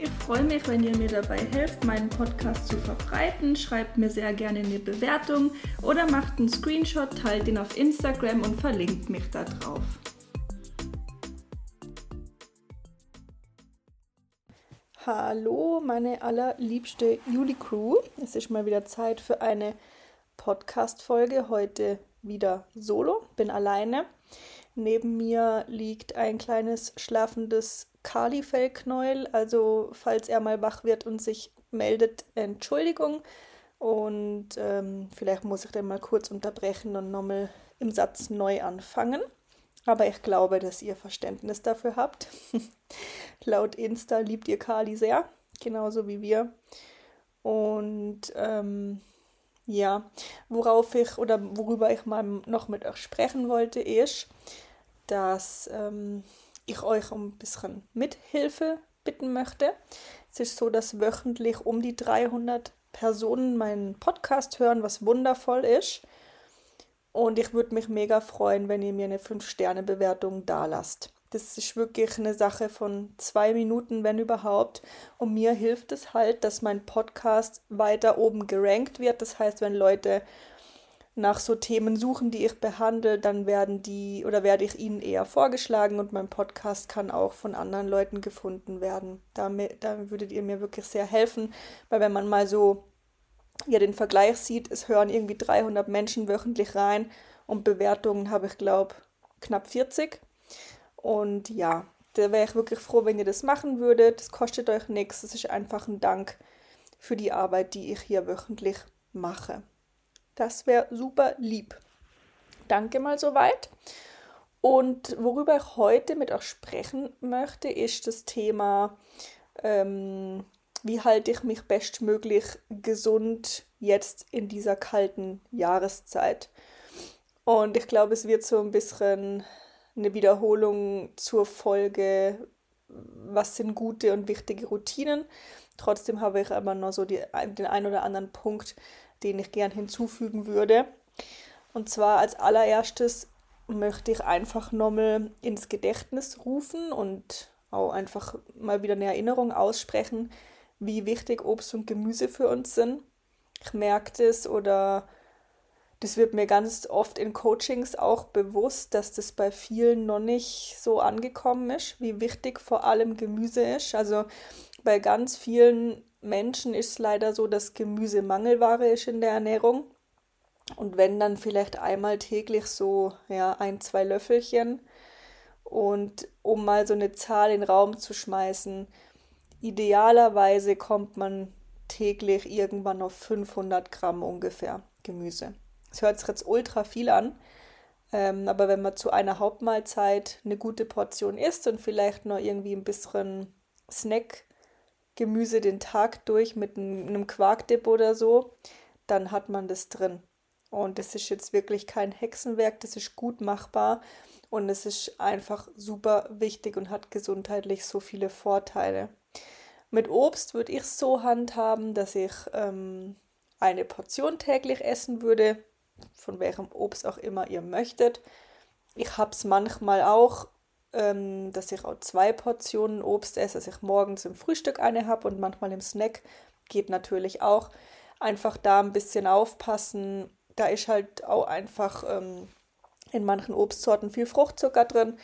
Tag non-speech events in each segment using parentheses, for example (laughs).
Ich freue mich, wenn ihr mir dabei helft, meinen Podcast zu verbreiten. Schreibt mir sehr gerne eine Bewertung oder macht einen Screenshot, teilt ihn auf Instagram und verlinkt mich da drauf. Hallo, meine allerliebste Juli-Crew. Es ist mal wieder Zeit für eine Podcast-Folge. Heute wieder solo, bin alleine. Neben mir liegt ein kleines schlafendes Kali-Fellknäuel. Also, falls er mal wach wird und sich meldet, Entschuldigung. Und ähm, vielleicht muss ich dann mal kurz unterbrechen und nochmal im Satz neu anfangen. Aber ich glaube, dass ihr Verständnis dafür habt. (laughs) Laut Insta liebt ihr Kali sehr, genauso wie wir. Und ähm, ja, worauf ich oder worüber ich mal noch mit euch sprechen wollte, ist, dass ähm, ich euch um ein bisschen Mithilfe bitten möchte. Es ist so, dass wöchentlich um die 300 Personen meinen Podcast hören, was wundervoll ist. Und ich würde mich mega freuen, wenn ihr mir eine 5-Sterne-Bewertung da lasst. Das ist wirklich eine Sache von zwei Minuten, wenn überhaupt. Und mir hilft es halt, dass mein Podcast weiter oben gerankt wird. Das heißt, wenn Leute nach so Themen suchen, die ich behandle, dann werden die oder werde ich ihnen eher vorgeschlagen und mein Podcast kann auch von anderen Leuten gefunden werden. Damit, da würdet ihr mir wirklich sehr helfen, weil wenn man mal so ja den Vergleich sieht, es hören irgendwie 300 Menschen wöchentlich rein und Bewertungen habe ich glaube knapp 40. Und ja, da wäre ich wirklich froh, wenn ihr das machen würdet. Das kostet euch nichts. Das ist einfach ein Dank für die Arbeit, die ich hier wöchentlich mache. Das wäre super lieb. Danke mal soweit. Und worüber ich heute mit euch sprechen möchte, ist das Thema, ähm, wie halte ich mich bestmöglich gesund jetzt in dieser kalten Jahreszeit. Und ich glaube, es wird so ein bisschen eine Wiederholung zur Folge, was sind gute und wichtige Routinen. Trotzdem habe ich aber noch so die, den ein oder anderen Punkt, den ich gern hinzufügen würde. Und zwar als allererstes möchte ich einfach nochmal ins Gedächtnis rufen und auch einfach mal wieder eine Erinnerung aussprechen, wie wichtig Obst und Gemüse für uns sind. Ich merke das oder das wird mir ganz oft in Coachings auch bewusst, dass das bei vielen noch nicht so angekommen ist, wie wichtig vor allem Gemüse ist. Also bei ganz vielen Menschen ist es leider so, dass Gemüse Mangelware ist in der Ernährung. Und wenn dann vielleicht einmal täglich so ja, ein, zwei Löffelchen. Und um mal so eine Zahl in den Raum zu schmeißen, idealerweise kommt man täglich irgendwann auf 500 Gramm ungefähr Gemüse. Das hört sich jetzt ultra viel an, ähm, aber wenn man zu einer Hauptmahlzeit eine gute Portion isst und vielleicht noch irgendwie ein bisschen Snack Gemüse den Tag durch mit einem Quarkdip oder so, dann hat man das drin. Und das ist jetzt wirklich kein Hexenwerk, das ist gut machbar und es ist einfach super wichtig und hat gesundheitlich so viele Vorteile. Mit Obst würde ich so handhaben, dass ich ähm, eine Portion täglich essen würde, von welchem Obst auch immer ihr möchtet. Ich habe es manchmal auch ähm, dass ich auch zwei Portionen Obst esse, dass ich morgens im Frühstück eine habe und manchmal im Snack. Geht natürlich auch. Einfach da ein bisschen aufpassen. Da ist halt auch einfach ähm, in manchen Obstsorten viel Fruchtzucker drin.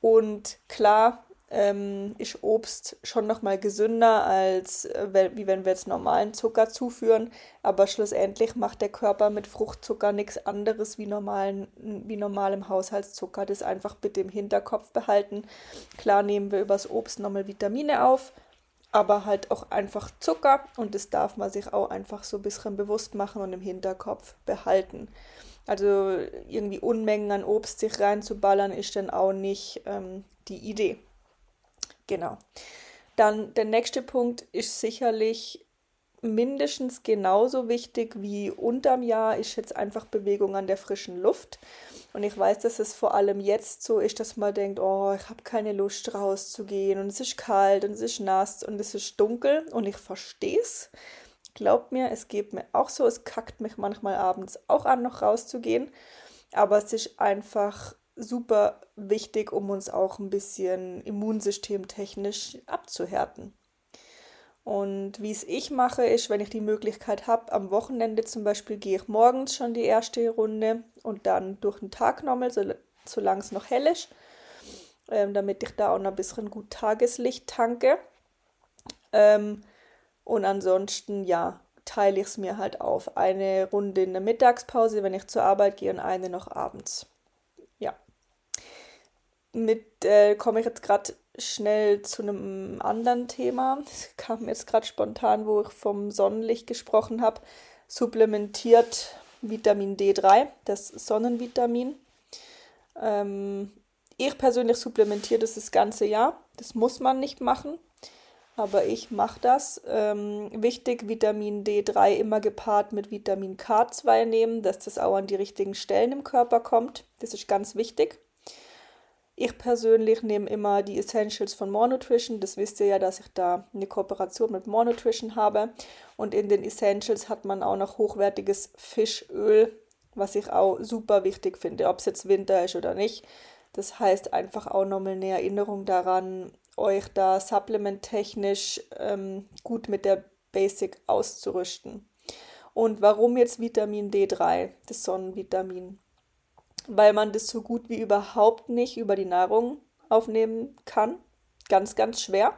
Und klar, ähm, ist Obst schon nochmal gesünder, als äh, wie wenn wir jetzt normalen Zucker zuführen. Aber schlussendlich macht der Körper mit Fruchtzucker nichts anderes wie, normalen, wie normalem Haushaltszucker. Das einfach bitte im Hinterkopf behalten. Klar nehmen wir übers Obst nochmal Vitamine auf, aber halt auch einfach Zucker und das darf man sich auch einfach so ein bisschen bewusst machen und im Hinterkopf behalten. Also irgendwie Unmengen an Obst sich reinzuballern ist dann auch nicht ähm, die Idee. Genau. Dann der nächste Punkt ist sicherlich mindestens genauso wichtig wie unterm Jahr ist jetzt einfach Bewegung an der frischen Luft. Und ich weiß, dass es vor allem jetzt so ist, dass man denkt, oh, ich habe keine Lust rauszugehen und es ist kalt und es ist nass und es ist dunkel und ich verstehe es. Glaubt mir, es geht mir auch so, es kackt mich manchmal abends auch an, noch rauszugehen. Aber es ist einfach super wichtig, um uns auch ein bisschen immunsystemtechnisch abzuhärten. Und wie es ich mache, ist, wenn ich die Möglichkeit habe, am Wochenende zum Beispiel gehe ich morgens schon die erste Runde und dann durch den Tag nochmal, so, solange es noch hell ist, ähm, damit ich da auch noch ein bisschen gut Tageslicht tanke. Ähm, und ansonsten, ja, teile ich es mir halt auf. Eine Runde in der Mittagspause, wenn ich zur Arbeit gehe und eine noch abends. Mit äh, komme ich jetzt gerade schnell zu einem anderen Thema. Das kam jetzt gerade spontan, wo ich vom Sonnenlicht gesprochen habe. Supplementiert Vitamin D3, das Sonnenvitamin. Ähm, ich persönlich supplementiere das das ganze Jahr. Das muss man nicht machen, aber ich mache das. Ähm, wichtig, Vitamin D3 immer gepaart mit Vitamin K2 nehmen, dass das auch an die richtigen Stellen im Körper kommt. Das ist ganz wichtig. Ich persönlich nehme immer die Essentials von More Nutrition. Das wisst ihr ja, dass ich da eine Kooperation mit More Nutrition habe. Und in den Essentials hat man auch noch hochwertiges Fischöl, was ich auch super wichtig finde, ob es jetzt Winter ist oder nicht. Das heißt einfach auch nochmal eine Erinnerung daran, euch da supplementtechnisch ähm, gut mit der Basic auszurüsten. Und warum jetzt Vitamin D3, das Sonnenvitamin? Weil man das so gut wie überhaupt nicht über die Nahrung aufnehmen kann. Ganz, ganz schwer.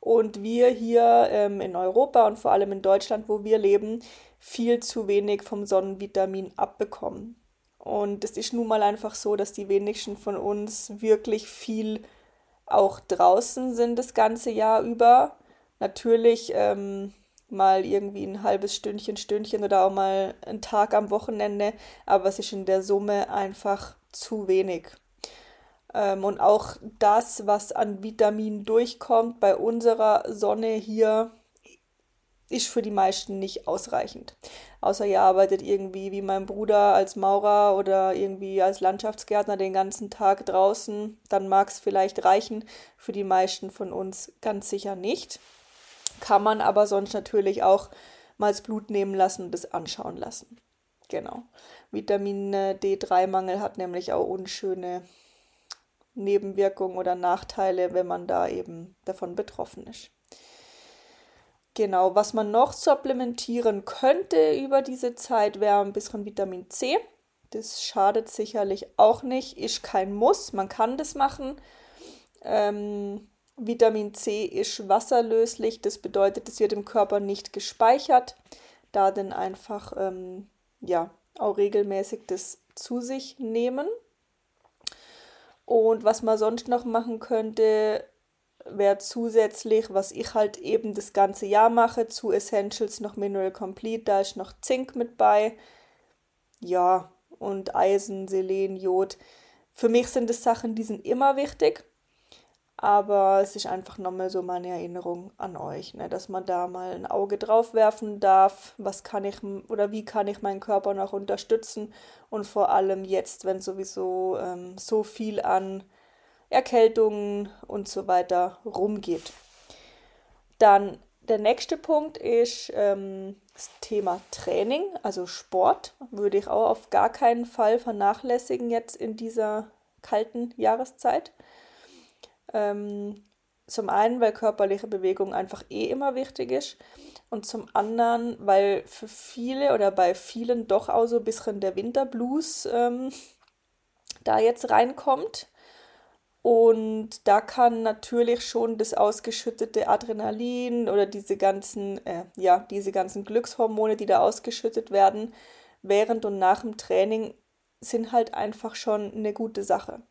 Und wir hier ähm, in Europa und vor allem in Deutschland, wo wir leben, viel zu wenig vom Sonnenvitamin abbekommen. Und es ist nun mal einfach so, dass die wenigsten von uns wirklich viel auch draußen sind das ganze Jahr über. Natürlich ähm, mal irgendwie ein halbes Stündchen, Stündchen oder auch mal ein Tag am Wochenende, aber es ist in der Summe einfach zu wenig. Ähm, und auch das, was an Vitamin durchkommt bei unserer Sonne hier, ist für die meisten nicht ausreichend. Außer ihr arbeitet irgendwie wie mein Bruder als Maurer oder irgendwie als Landschaftsgärtner den ganzen Tag draußen, dann mag es vielleicht reichen. Für die meisten von uns ganz sicher nicht kann man aber sonst natürlich auch mal das Blut nehmen lassen und das anschauen lassen. Genau. Vitamin D3-Mangel hat nämlich auch unschöne Nebenwirkungen oder Nachteile, wenn man da eben davon betroffen ist. Genau, was man noch supplementieren könnte über diese Zeit, wäre ein bisschen Vitamin C. Das schadet sicherlich auch nicht, ist kein Muss, man kann das machen. Ähm, Vitamin C ist wasserlöslich, das bedeutet, es wird im Körper nicht gespeichert, da dann einfach ähm, ja auch regelmäßig das zu sich nehmen. Und was man sonst noch machen könnte, wäre zusätzlich, was ich halt eben das ganze Jahr mache, zu Essentials noch Mineral Complete, da ist noch Zink mit bei. Ja, und Eisen, Selen, Jod. Für mich sind es Sachen, die sind immer wichtig. Aber es ist einfach nochmal so meine Erinnerung an euch, ne, dass man da mal ein Auge drauf werfen darf. Was kann ich oder wie kann ich meinen Körper noch unterstützen? Und vor allem jetzt, wenn sowieso ähm, so viel an Erkältungen und so weiter rumgeht. Dann der nächste Punkt ist ähm, das Thema Training, also Sport, würde ich auch auf gar keinen Fall vernachlässigen jetzt in dieser kalten Jahreszeit. Ähm, zum einen, weil körperliche Bewegung einfach eh immer wichtig ist. Und zum anderen, weil für viele oder bei vielen doch auch so ein bisschen der Winterblues ähm, da jetzt reinkommt. Und da kann natürlich schon das ausgeschüttete Adrenalin oder diese ganzen, äh, ja, diese ganzen Glückshormone, die da ausgeschüttet werden, während und nach dem Training, sind halt einfach schon eine gute Sache.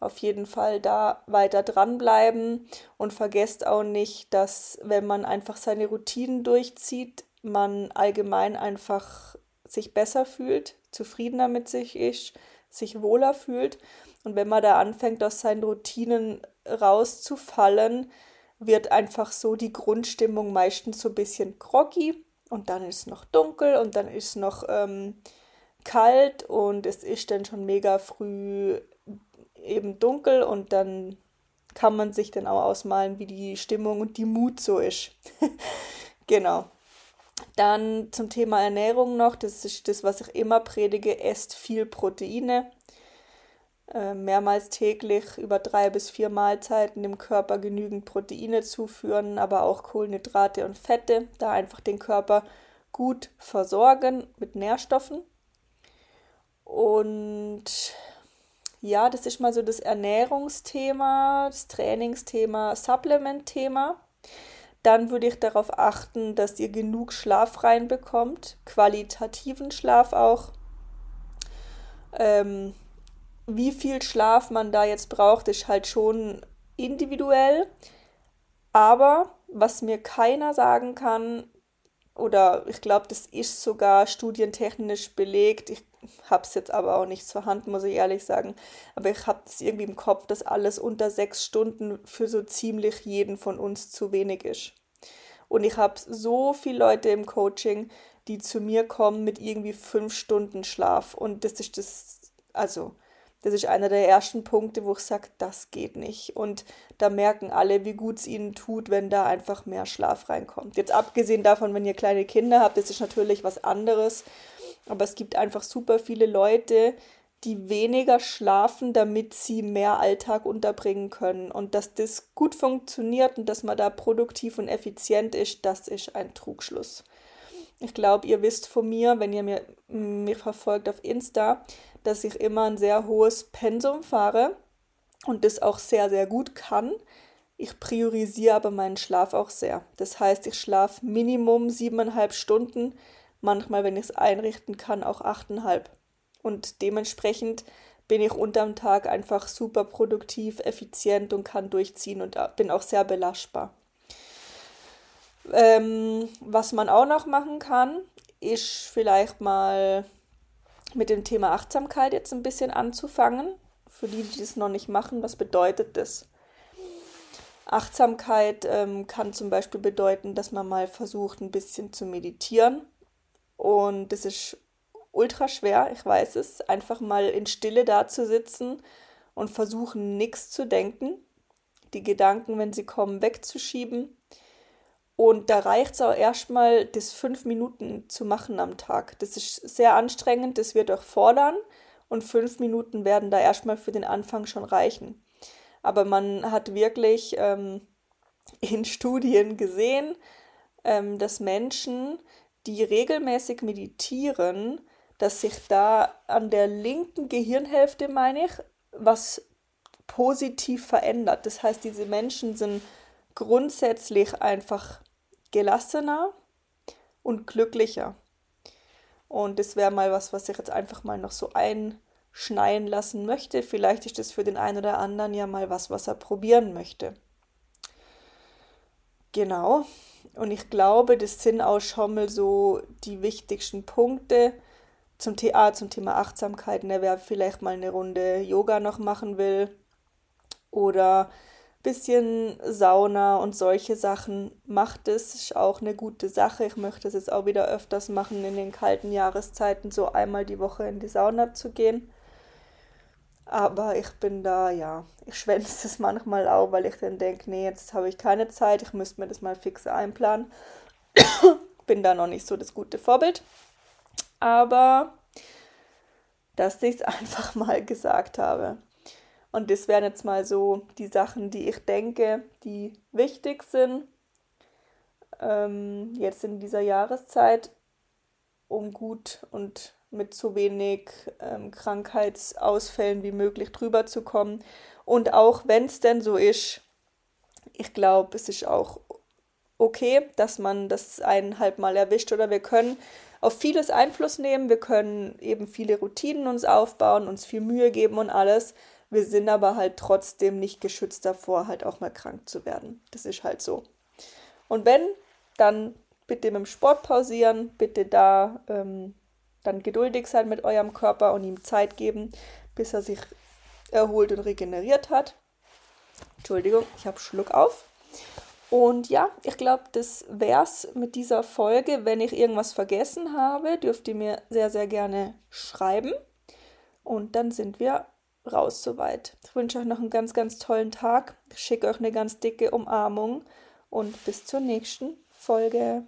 Auf jeden Fall da weiter dranbleiben und vergesst auch nicht, dass wenn man einfach seine Routinen durchzieht, man allgemein einfach sich besser fühlt, zufriedener mit sich ist, sich wohler fühlt. Und wenn man da anfängt, aus seinen Routinen rauszufallen, wird einfach so die Grundstimmung meistens so ein bisschen groggy und dann ist es noch dunkel und dann ist es noch ähm, kalt und es ist dann schon mega früh eben dunkel und dann kann man sich dann auch ausmalen, wie die Stimmung und die Mut so ist. (laughs) genau. Dann zum Thema Ernährung noch, das ist das, was ich immer predige, esst viel Proteine. Äh, mehrmals täglich über drei bis vier Mahlzeiten dem Körper genügend Proteine zuführen, aber auch Kohlenhydrate und Fette, da einfach den Körper gut versorgen mit Nährstoffen. Und ja, das ist mal so das Ernährungsthema, das Trainingsthema, Supplement-Thema. Dann würde ich darauf achten, dass ihr genug Schlaf reinbekommt, qualitativen Schlaf auch. Ähm, wie viel Schlaf man da jetzt braucht, ist halt schon individuell. Aber was mir keiner sagen kann, oder ich glaube, das ist sogar studientechnisch belegt, ich habe es jetzt aber auch nicht zur Hand, muss ich ehrlich sagen, aber ich habe es irgendwie im Kopf, dass alles unter sechs Stunden für so ziemlich jeden von uns zu wenig ist. Und ich habe so viele Leute im Coaching, die zu mir kommen mit irgendwie fünf Stunden Schlaf. Und das ist das, also das ist einer der ersten Punkte, wo ich sage, das geht nicht. Und da merken alle, wie gut es ihnen tut, wenn da einfach mehr Schlaf reinkommt. Jetzt abgesehen davon, wenn ihr kleine Kinder habt, das ist natürlich was anderes. Aber es gibt einfach super viele Leute, die weniger schlafen, damit sie mehr Alltag unterbringen können. Und dass das gut funktioniert und dass man da produktiv und effizient ist, das ist ein Trugschluss. Ich glaube, ihr wisst von mir, wenn ihr mir, mich verfolgt auf Insta, dass ich immer ein sehr hohes Pensum fahre und das auch sehr, sehr gut kann. Ich priorisiere aber meinen Schlaf auch sehr. Das heißt, ich schlafe Minimum siebeneinhalb Stunden, manchmal, wenn ich es einrichten kann, auch achteinhalb. Und dementsprechend bin ich unterm Tag einfach super produktiv, effizient und kann durchziehen und bin auch sehr belastbar. Ähm, was man auch noch machen kann, ist vielleicht mal mit dem Thema Achtsamkeit jetzt ein bisschen anzufangen. Für die, die das noch nicht machen, was bedeutet das? Achtsamkeit ähm, kann zum Beispiel bedeuten, dass man mal versucht, ein bisschen zu meditieren. Und das ist ultra schwer, ich weiß es, einfach mal in Stille da zu sitzen und versuchen, nichts zu denken, die Gedanken, wenn sie kommen, wegzuschieben und da reicht es auch erstmal, das fünf Minuten zu machen am Tag. Das ist sehr anstrengend, das wird auch fordern. Und fünf Minuten werden da erstmal für den Anfang schon reichen. Aber man hat wirklich ähm, (laughs) in Studien gesehen, ähm, dass Menschen, die regelmäßig meditieren, dass sich da an der linken Gehirnhälfte, meine ich, was positiv verändert. Das heißt, diese Menschen sind grundsätzlich einfach gelassener und glücklicher. Und das wäre mal was, was ich jetzt einfach mal noch so einschneien lassen möchte. Vielleicht ist das für den einen oder anderen ja mal was, was er probieren möchte. Genau. Und ich glaube, das sind auch schon mal so die wichtigsten Punkte zum, TA, zum Thema Achtsamkeit. Ne, wer vielleicht mal eine Runde Yoga noch machen will oder bisschen Sauna und solche Sachen macht es. Ist auch eine gute Sache. Ich möchte es jetzt auch wieder öfters machen, in den kalten Jahreszeiten so einmal die Woche in die Sauna zu gehen. Aber ich bin da, ja, ich schwänze das manchmal auch, weil ich dann denke, nee, jetzt habe ich keine Zeit, ich müsste mir das mal fix einplanen. (coughs) bin da noch nicht so das gute Vorbild. Aber dass ich es (laughs) einfach mal gesagt habe. Und das wären jetzt mal so die Sachen, die ich denke, die wichtig sind ähm, jetzt in dieser Jahreszeit, um gut und mit so wenig ähm, Krankheitsausfällen wie möglich drüber zu kommen. Und auch wenn es denn so ist, ich glaube, es ist auch okay, dass man das eineinhalb Mal erwischt oder wir können auf vieles Einfluss nehmen, wir können eben viele Routinen uns aufbauen, uns viel Mühe geben und alles. Wir sind aber halt trotzdem nicht geschützt davor, halt auch mal krank zu werden. Das ist halt so. Und wenn, dann bitte mit dem Sport pausieren, bitte da ähm, dann geduldig sein mit eurem Körper und ihm Zeit geben, bis er sich erholt und regeneriert hat. Entschuldigung, ich habe Schluck auf. Und ja, ich glaube, das wär's mit dieser Folge. Wenn ich irgendwas vergessen habe, dürft ihr mir sehr, sehr gerne schreiben. Und dann sind wir raus soweit. Ich wünsche euch noch einen ganz, ganz tollen Tag. Ich schicke euch eine ganz dicke Umarmung und bis zur nächsten Folge.